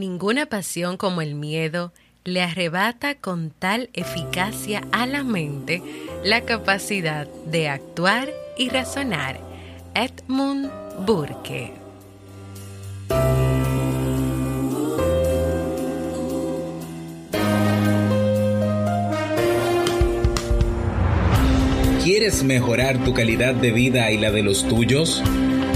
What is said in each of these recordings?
Ninguna pasión como el miedo le arrebata con tal eficacia a la mente la capacidad de actuar y razonar. Edmund Burke. ¿Quieres mejorar tu calidad de vida y la de los tuyos?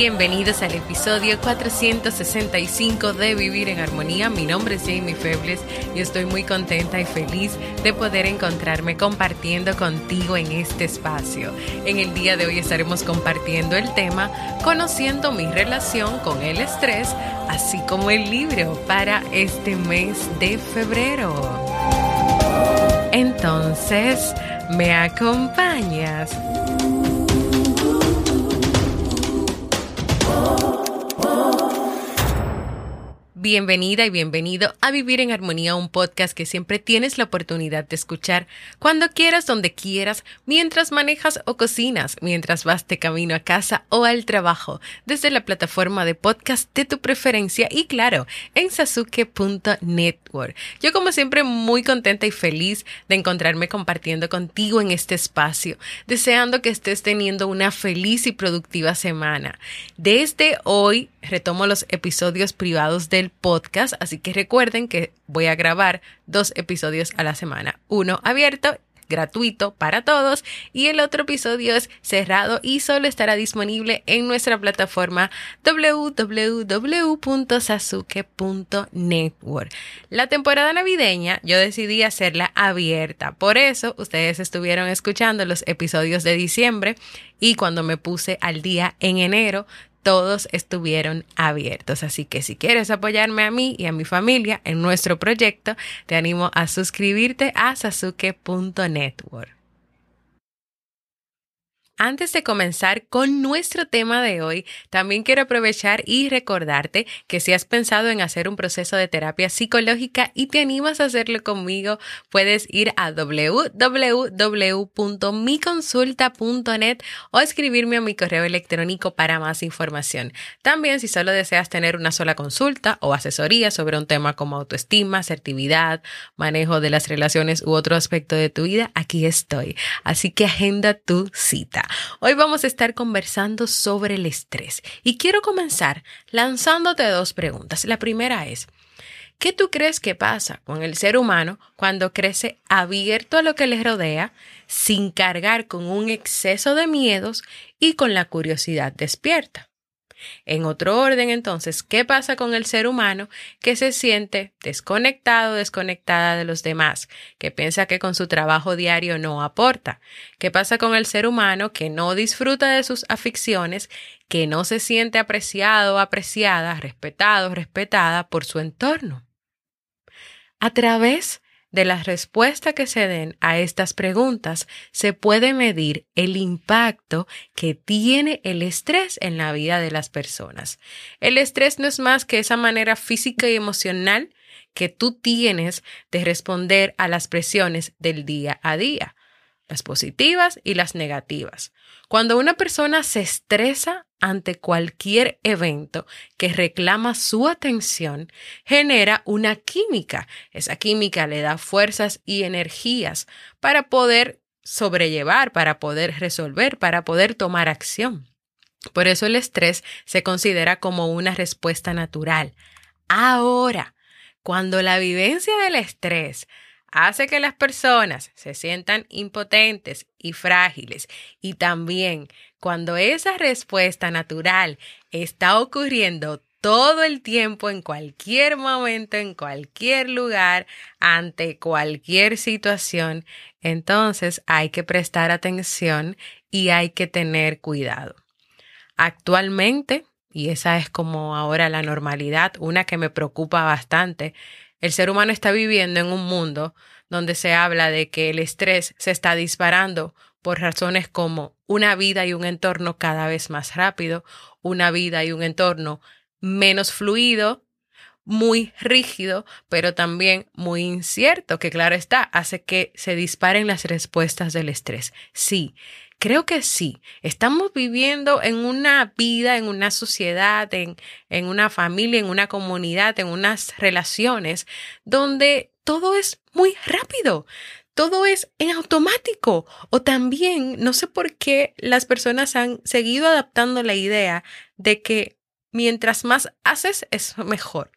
Bienvenidos al episodio 465 de Vivir en Armonía. Mi nombre es Jamie Febles y estoy muy contenta y feliz de poder encontrarme compartiendo contigo en este espacio. En el día de hoy estaremos compartiendo el tema Conociendo mi relación con el estrés, así como el libro para este mes de febrero. Entonces, ¿me acompañas? Bienvenida y bienvenido a Vivir en Armonía, un podcast que siempre tienes la oportunidad de escuchar cuando quieras, donde quieras, mientras manejas o cocinas, mientras vas de camino a casa o al trabajo, desde la plataforma de podcast de tu preferencia y claro, en sasuke.network. Yo como siempre muy contenta y feliz de encontrarme compartiendo contigo en este espacio, deseando que estés teniendo una feliz y productiva semana. Desde hoy retomo los episodios privados del podcast, así que recuerden que voy a grabar dos episodios a la semana, uno abierto gratuito para todos y el otro episodio es cerrado y solo estará disponible en nuestra plataforma www.sasuke.network. La temporada navideña yo decidí hacerla abierta, por eso ustedes estuvieron escuchando los episodios de diciembre y cuando me puse al día en enero todos estuvieron abiertos. Así que si quieres apoyarme a mí y a mi familia en nuestro proyecto, te animo a suscribirte a sasuke.network. Antes de comenzar con nuestro tema de hoy, también quiero aprovechar y recordarte que si has pensado en hacer un proceso de terapia psicológica y te animas a hacerlo conmigo, puedes ir a www.miconsulta.net o escribirme a mi correo electrónico para más información. También si solo deseas tener una sola consulta o asesoría sobre un tema como autoestima, asertividad, manejo de las relaciones u otro aspecto de tu vida, aquí estoy. Así que agenda tu cita. Hoy vamos a estar conversando sobre el estrés y quiero comenzar lanzándote dos preguntas. La primera es, ¿qué tú crees que pasa con el ser humano cuando crece abierto a lo que le rodea, sin cargar con un exceso de miedos y con la curiosidad despierta? En otro orden, entonces, ¿qué pasa con el ser humano que se siente desconectado, desconectada de los demás, que piensa que con su trabajo diario no aporta? ¿Qué pasa con el ser humano que no disfruta de sus aficiones, que no se siente apreciado, apreciada, respetado, respetada por su entorno? A través de la respuesta que se den a estas preguntas, se puede medir el impacto que tiene el estrés en la vida de las personas. El estrés no es más que esa manera física y emocional que tú tienes de responder a las presiones del día a día, las positivas y las negativas. Cuando una persona se estresa ante cualquier evento que reclama su atención, genera una química. Esa química le da fuerzas y energías para poder sobrellevar, para poder resolver, para poder tomar acción. Por eso el estrés se considera como una respuesta natural. Ahora, cuando la vivencia del estrés hace que las personas se sientan impotentes y frágiles y también cuando esa respuesta natural está ocurriendo todo el tiempo, en cualquier momento, en cualquier lugar, ante cualquier situación, entonces hay que prestar atención y hay que tener cuidado. Actualmente, y esa es como ahora la normalidad, una que me preocupa bastante, el ser humano está viviendo en un mundo donde se habla de que el estrés se está disparando por razones como una vida y un entorno cada vez más rápido, una vida y un entorno menos fluido, muy rígido, pero también muy incierto, que claro está, hace que se disparen las respuestas del estrés. Sí, creo que sí. Estamos viviendo en una vida, en una sociedad, en, en una familia, en una comunidad, en unas relaciones donde todo es muy rápido todo es en automático. O también, no sé por qué las personas han seguido adaptando la idea de que mientras más haces es mejor.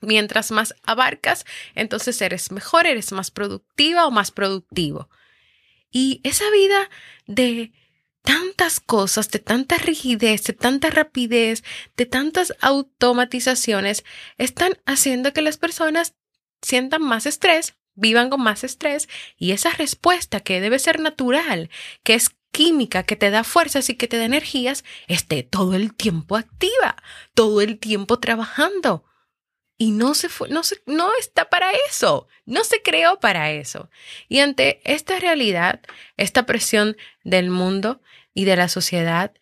Mientras más abarcas, entonces eres mejor, eres más productiva o más productivo. Y esa vida de tantas cosas, de tanta rigidez, de tanta rapidez, de tantas automatizaciones, están haciendo que las personas sientan más estrés, vivan con más estrés y esa respuesta que debe ser natural, que es química, que te da fuerzas y que te da energías, esté todo el tiempo activa, todo el tiempo trabajando. Y no se fue, no, se, no está para eso, no se creó para eso. Y ante esta realidad, esta presión del mundo y de la sociedad,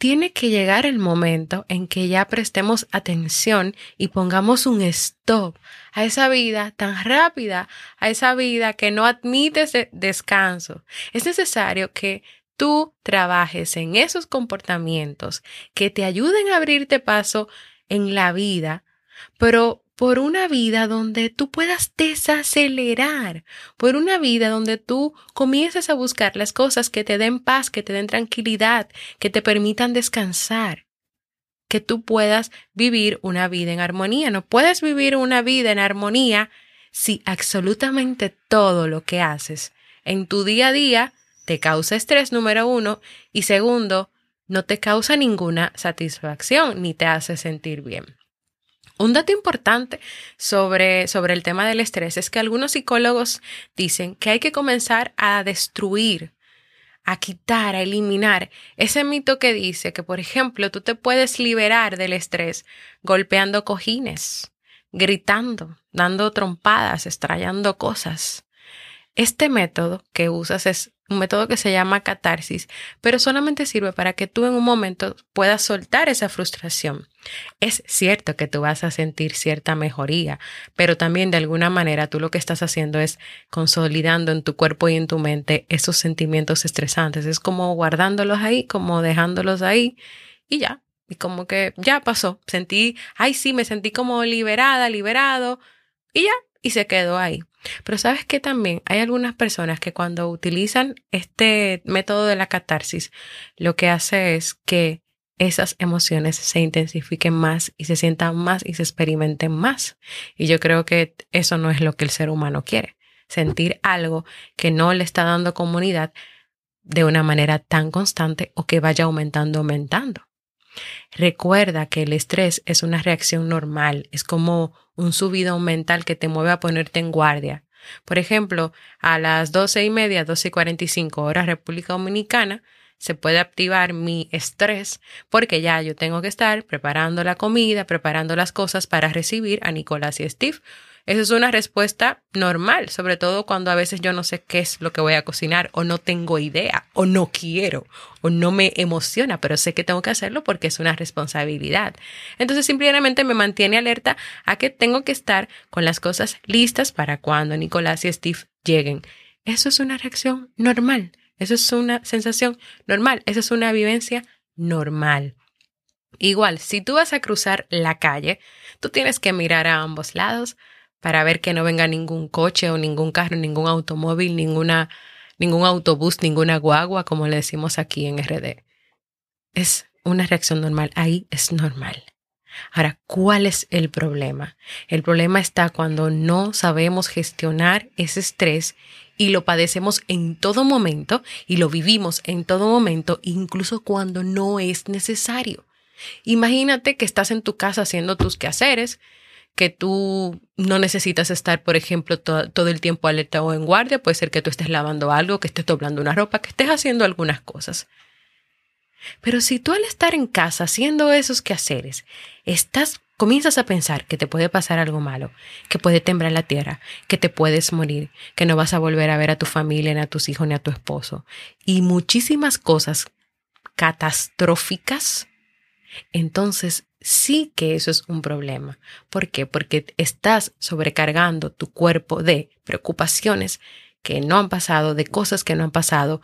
tiene que llegar el momento en que ya prestemos atención y pongamos un stop a esa vida tan rápida, a esa vida que no admite descanso. Es necesario que tú trabajes en esos comportamientos que te ayuden a abrirte paso en la vida, pero por una vida donde tú puedas desacelerar, por una vida donde tú comiences a buscar las cosas que te den paz, que te den tranquilidad, que te permitan descansar, que tú puedas vivir una vida en armonía. No puedes vivir una vida en armonía si absolutamente todo lo que haces en tu día a día te causa estrés, número uno, y segundo, no te causa ninguna satisfacción ni te hace sentir bien. Un dato importante sobre, sobre el tema del estrés es que algunos psicólogos dicen que hay que comenzar a destruir, a quitar, a eliminar ese mito que dice que, por ejemplo, tú te puedes liberar del estrés golpeando cojines, gritando, dando trompadas, estrellando cosas. Este método que usas es un método que se llama catarsis, pero solamente sirve para que tú en un momento puedas soltar esa frustración. Es cierto que tú vas a sentir cierta mejoría, pero también de alguna manera tú lo que estás haciendo es consolidando en tu cuerpo y en tu mente esos sentimientos estresantes. Es como guardándolos ahí, como dejándolos ahí y ya. Y como que ya pasó. Sentí, ay sí, me sentí como liberada, liberado y ya, y se quedó ahí. Pero sabes que también hay algunas personas que cuando utilizan este método de la catarsis, lo que hace es que esas emociones se intensifiquen más y se sientan más y se experimenten más. Y yo creo que eso no es lo que el ser humano quiere. Sentir algo que no le está dando comunidad de una manera tan constante o que vaya aumentando, aumentando. Recuerda que el estrés es una reacción normal, es como un subido mental que te mueve a ponerte en guardia. Por ejemplo, a las doce y media, doce y cuarenta y cinco horas República Dominicana, se puede activar mi estrés porque ya yo tengo que estar preparando la comida, preparando las cosas para recibir a Nicolás y Steve esa es una respuesta normal, sobre todo cuando a veces yo no sé qué es lo que voy a cocinar o no tengo idea o no quiero o no me emociona, pero sé que tengo que hacerlo porque es una responsabilidad. Entonces simplemente me mantiene alerta a que tengo que estar con las cosas listas para cuando Nicolás y Steve lleguen. Eso es una reacción normal, eso es una sensación normal, eso es una vivencia normal. Igual, si tú vas a cruzar la calle, tú tienes que mirar a ambos lados, para ver que no venga ningún coche o ningún carro, ningún automóvil, ninguna, ningún autobús, ninguna guagua, como le decimos aquí en RD. Es una reacción normal, ahí es normal. Ahora, ¿cuál es el problema? El problema está cuando no sabemos gestionar ese estrés y lo padecemos en todo momento y lo vivimos en todo momento, incluso cuando no es necesario. Imagínate que estás en tu casa haciendo tus quehaceres, que tú no necesitas estar, por ejemplo, todo, el tiempo alerta o en guardia. Puede ser que tú estés lavando algo, que estés doblando una ropa, que estés haciendo algunas cosas. Pero si tú al estar en casa haciendo esos quehaceres, estás comienzas a pensar que te puede pasar algo malo, que puede temblar la tierra, que te puedes morir, que no vas a volver a ver a tu familia, ni a tus hijos, ni a tu esposo, y muchísimas cosas catastróficas, entonces sí que eso es un problema. ¿Por qué? Porque estás sobrecargando tu cuerpo de preocupaciones que no han pasado, de cosas que no han pasado,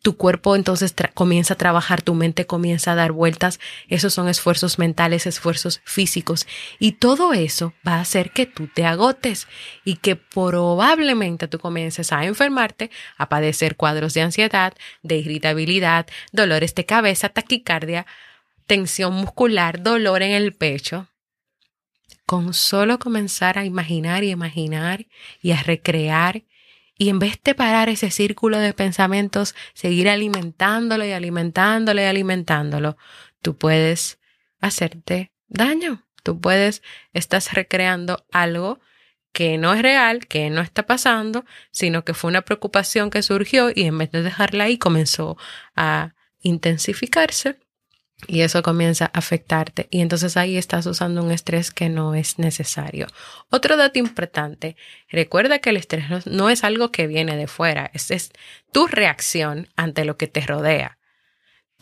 tu cuerpo entonces comienza a trabajar, tu mente comienza a dar vueltas, esos son esfuerzos mentales, esfuerzos físicos y todo eso va a hacer que tú te agotes y que probablemente tú comiences a enfermarte, a padecer cuadros de ansiedad, de irritabilidad, dolores de cabeza, taquicardia, tensión muscular, dolor en el pecho. Con solo comenzar a imaginar y imaginar y a recrear y en vez de parar ese círculo de pensamientos, seguir alimentándolo y alimentándolo y alimentándolo, tú puedes hacerte daño. Tú puedes, estás recreando algo que no es real, que no está pasando, sino que fue una preocupación que surgió y en vez de dejarla ahí comenzó a intensificarse y eso comienza a afectarte y entonces ahí estás usando un estrés que no es necesario. Otro dato importante, recuerda que el estrés no es algo que viene de fuera, es, es tu reacción ante lo que te rodea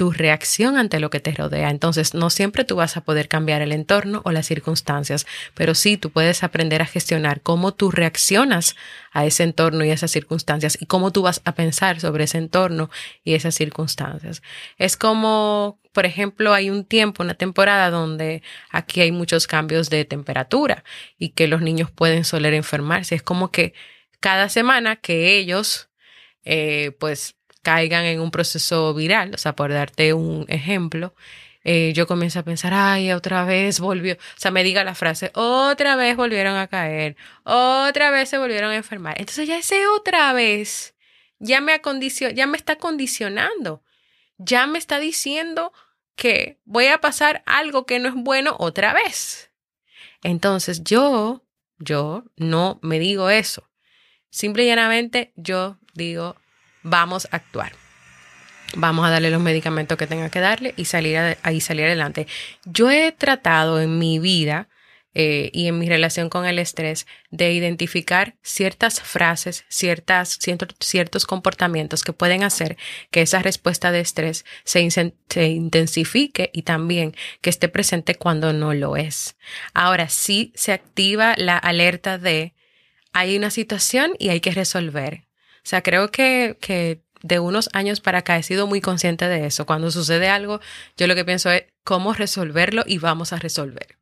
tu reacción ante lo que te rodea. Entonces, no siempre tú vas a poder cambiar el entorno o las circunstancias, pero sí tú puedes aprender a gestionar cómo tú reaccionas a ese entorno y esas circunstancias y cómo tú vas a pensar sobre ese entorno y esas circunstancias. Es como, por ejemplo, hay un tiempo, una temporada donde aquí hay muchos cambios de temperatura y que los niños pueden soler enfermarse. Es como que cada semana que ellos, eh, pues, caigan en un proceso viral. O sea, por darte un ejemplo, eh, yo comienzo a pensar, ay, otra vez volvió, o sea, me diga la frase, otra vez volvieron a caer, otra vez se volvieron a enfermar. Entonces ya ese otra vez ya me, ya me está condicionando, ya me está diciendo que voy a pasar algo que no es bueno otra vez. Entonces yo, yo no me digo eso. Simple y llanamente yo digo, vamos a actuar. Vamos a darle los medicamentos que tenga que darle y salir ahí salir adelante. Yo he tratado en mi vida eh, y en mi relación con el estrés de identificar ciertas frases, ciertas, ciertos comportamientos que pueden hacer que esa respuesta de estrés se, se, intensifique y también que esté presente cuando no lo es. Ahora sí se activa la alerta de hay una situación y hay que resolver. O sea, creo que, que de unos años para acá he sido muy consciente de eso. Cuando sucede algo, yo lo que pienso es cómo resolverlo y vamos a resolver.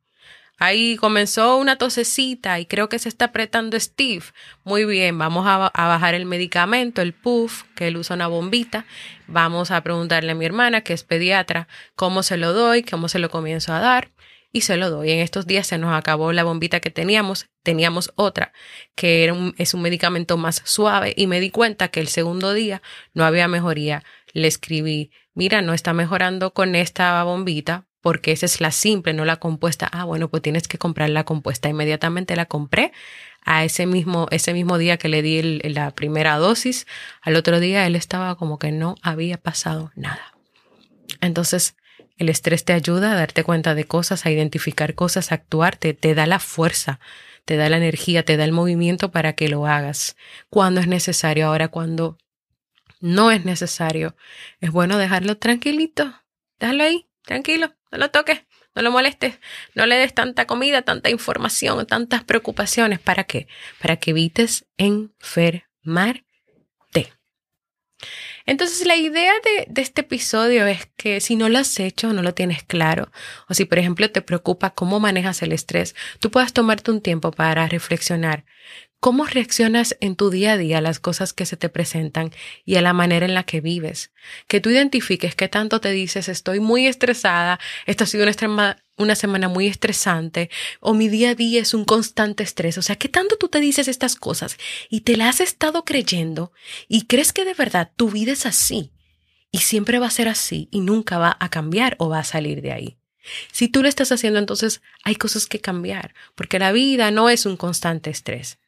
Ahí comenzó una tosecita y creo que se está apretando Steve. Muy bien, vamos a, a, bajar el medicamento, el puff, que él usa una bombita. Vamos a preguntarle a mi hermana, que es pediatra, cómo se lo doy, cómo se lo comienzo a dar y se lo doy. En estos días se nos acabó la bombita que teníamos, teníamos otra que es un medicamento más suave y me di cuenta que el segundo día no había mejoría. Le escribí, mira, no está mejorando con esta bombita porque esa es la simple, no la compuesta. Ah, bueno, pues tienes que comprar la compuesta. Inmediatamente la compré a ese mismo, ese mismo día que le di la primera dosis. Al otro día él estaba como que no había pasado nada. Entonces, el estrés te ayuda a darte cuenta de cosas, a identificar cosas, a actuar, te, da la fuerza, te da la energía, te da el movimiento para que lo hagas cuando es necesario. Ahora, cuando no es necesario, es bueno dejarlo tranquilito, déjalo ahí, tranquilo, no lo toques, no lo molestes, no le des tanta comida, tanta información, tantas preocupaciones. ¿Para qué? Para que evites enfermar entonces la idea de, este episodio es que si no lo has hecho, no lo tienes claro, o si por ejemplo te preocupa cómo manejas el estrés, tú puedas tomarte un tiempo para reflexionar cómo reaccionas en tu día a día a las cosas que se te presentan y a la manera en la que vives. Que tú identifiques qué tanto te dices, estoy muy estresada, esta ha sido una, una semana muy estresante, o mi día a día es un constante estrés. O sea, qué tanto tú te dices estas cosas y te las has estado creyendo y crees que de verdad tu vida es así y siempre va a ser así y nunca va a cambiar o va a salir de ahí. Si tú lo estás haciendo, entonces hay cosas que cambiar, porque la vida no es un constante estrés.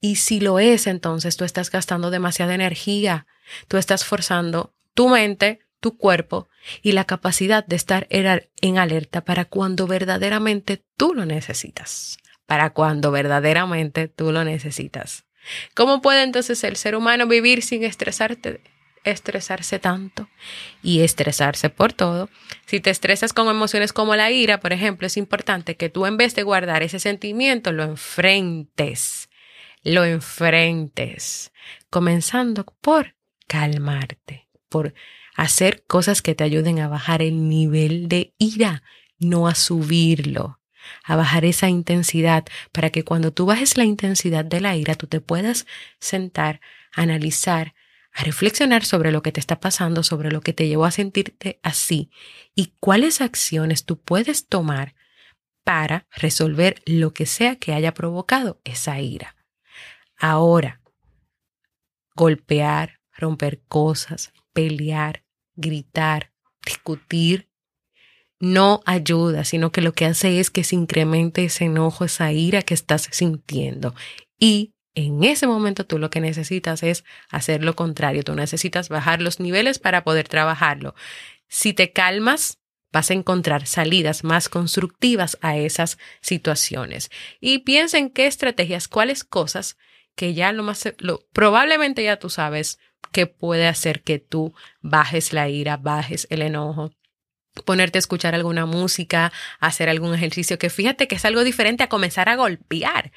Y si lo es, entonces tú estás gastando demasiada energía, tú estás forzando tu mente, tu cuerpo y la capacidad de estar en alerta para cuando verdaderamente tú lo necesitas, para cuando verdaderamente tú lo necesitas. ¿Cómo puede entonces el ser humano vivir sin estresarte? estresarse tanto y estresarse por todo. Si te estresas con emociones como la ira, por ejemplo, es importante que tú en vez de guardar ese sentimiento, lo enfrentes, lo enfrentes, comenzando por calmarte, por hacer cosas que te ayuden a bajar el nivel de ira, no a subirlo, a bajar esa intensidad, para que cuando tú bajes la intensidad de la ira, tú te puedas sentar, analizar, a reflexionar sobre lo que te está pasando, sobre lo que te llevó a sentirte así y cuáles acciones tú puedes tomar para resolver lo que sea que haya provocado esa ira. Ahora, golpear, romper cosas, pelear, gritar, discutir, no ayuda, sino que lo que hace es que se incremente ese enojo, esa ira que estás sintiendo y en ese momento tú lo que necesitas es hacer lo contrario, tú necesitas bajar los niveles para poder trabajarlo. Si te calmas, vas a encontrar salidas más constructivas a esas situaciones. Y piensa en qué estrategias, cuáles cosas que ya lo más, probablemente ya tú sabes que puede hacer que tú bajes la ira, bajes el enojo, ponerte a escuchar alguna música, hacer algún ejercicio, que fíjate que es algo diferente a comenzar a golpear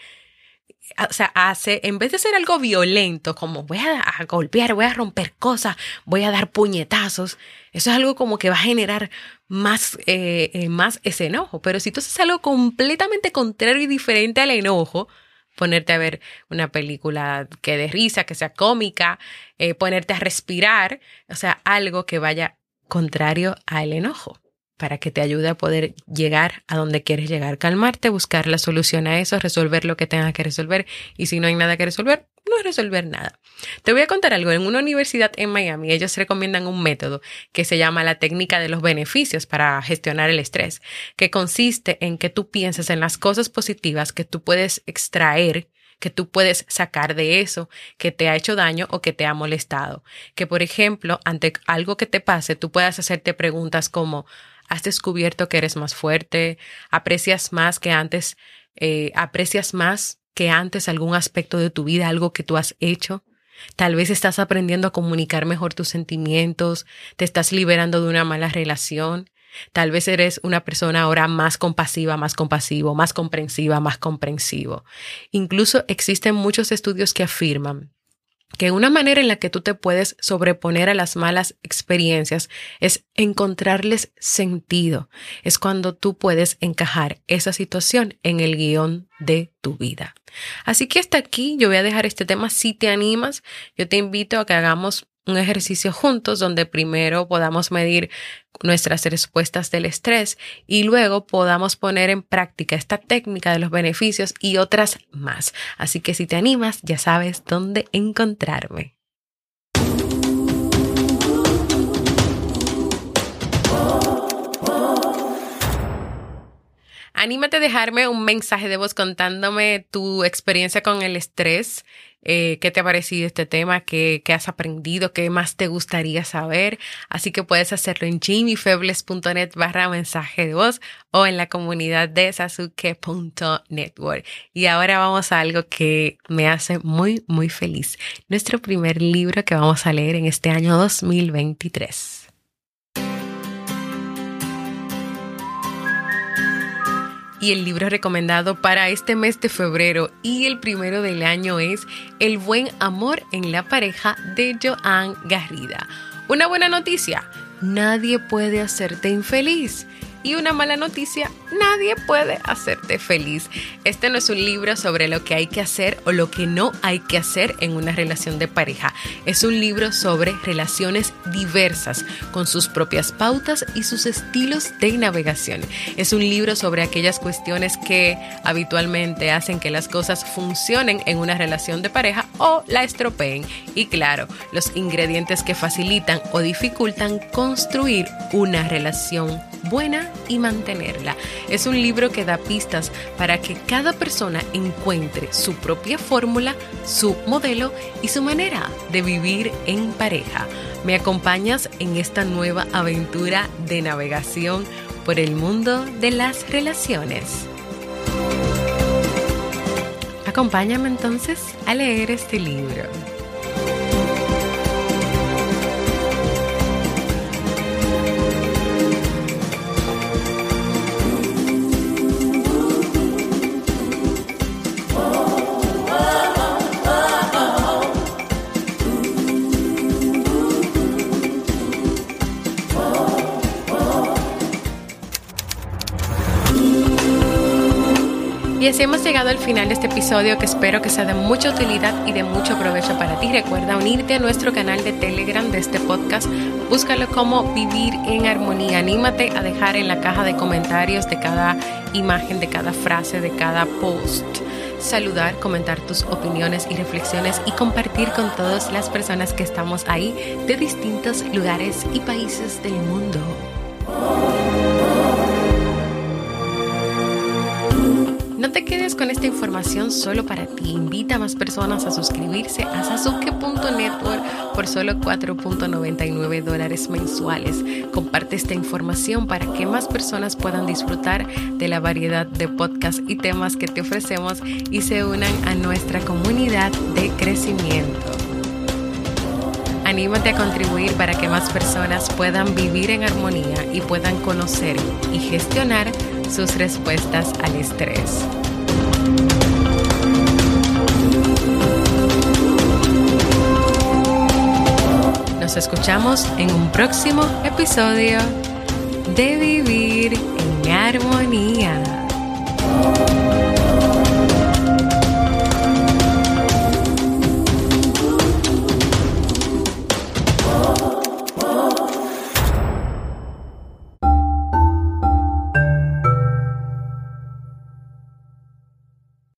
o sea, hace, en vez de ser algo violento, como voy a, golpear, voy a romper cosas, voy a dar puñetazos, eso es algo como que va a generar más, eh, eh, más ese enojo. Pero si tú haces algo completamente contrario y diferente al enojo, ponerte a ver una película que dé risa, que sea cómica, eh, ponerte a respirar, o sea, algo que vaya contrario al enojo para que te ayude a poder llegar a donde quieres llegar, calmarte, buscar la solución a eso, resolver lo que tengas que resolver y si no hay nada que resolver, no resolver nada. Te voy a contar algo, en una universidad en Miami ellos recomiendan un método que se llama la técnica de los beneficios para gestionar el estrés, que consiste en que tú pienses en las cosas positivas que tú puedes extraer que tú puedes sacar de eso que te ha hecho daño o que te ha molestado. Que, por ejemplo, ante algo que te pase, tú puedas hacerte preguntas como, has descubierto que eres más fuerte, aprecias más que antes, eh, aprecias más que antes algún aspecto de tu vida, algo que tú has hecho. Tal vez estás aprendiendo a comunicar mejor tus sentimientos, te estás liberando de una mala relación. Tal vez eres una persona ahora más compasiva, más compasivo, más comprensiva, más comprensivo. Incluso existen muchos estudios que afirman que una manera en la que tú te puedes sobreponer a las malas experiencias es encontrarles sentido. Es cuando tú puedes encajar esa situación en el guion de tu vida. Así que hasta aquí yo voy a dejar este tema. Si te animas, yo te invito a que hagamos un ejercicio juntos donde primero podamos medir nuestras respuestas del estrés y luego podamos poner en práctica esta técnica de los beneficios y otras más. Así que si te animas, ya sabes dónde encontrarme. Anímate a dejarme un mensaje de voz contándome tu experiencia con el estrés, eh, qué te ha parecido este tema, qué, has aprendido, qué más te gustaría saber. Así que puedes hacerlo en jimmyfebles.net barra mensaje de voz o en la comunidad de sasuke.network. Y ahora vamos a algo que me hace muy, muy feliz. Nuestro primer libro que vamos a leer en este año 2023. Y el libro recomendado para este mes de febrero y el primero del año es El buen amor en la pareja de Joan Garrida. Una buena noticia, nadie puede hacerte infeliz. Y una mala noticia, nadie puede hacerte feliz. Este no es un libro sobre lo que hay que hacer o lo que no hay que hacer en una relación de pareja. Es un libro sobre relaciones diversas, con sus propias pautas y sus estilos de navegación. Es un libro sobre aquellas cuestiones que habitualmente hacen que las cosas funcionen en una relación de pareja o la estropeen. Y claro, los ingredientes que facilitan o dificultan construir una relación buena y mantenerla. Es un libro que da pistas para que cada persona encuentre su propia fórmula, su modelo y su manera de vivir en pareja. ¿Me acompañas en esta nueva aventura de navegación por el mundo de las relaciones? Acompáñame entonces a leer este libro. Y así hemos llegado al final de este episodio que espero que sea de mucha utilidad y de mucho provecho para ti. Recuerda unirte a nuestro canal de Telegram de este podcast. Búscalo como Vivir en Armonía. Anímate a dejar en la caja de comentarios de cada imagen, de cada frase, de cada post. Saludar, comentar tus opiniones y reflexiones y compartir con todas las personas que estamos ahí de distintos lugares y países del mundo. No te quedes con esta información solo para ti. Invita a más personas a suscribirse a sasuke.network por solo 4.99 dólares mensuales. Comparte esta información para que más personas puedan disfrutar de la variedad de podcasts y temas que te ofrecemos y se unan a nuestra comunidad de crecimiento. Anímate a contribuir para que más personas puedan vivir en armonía y puedan conocer y gestionar sus respuestas al estrés. Nos escuchamos en un próximo episodio de Vivir en Armonía.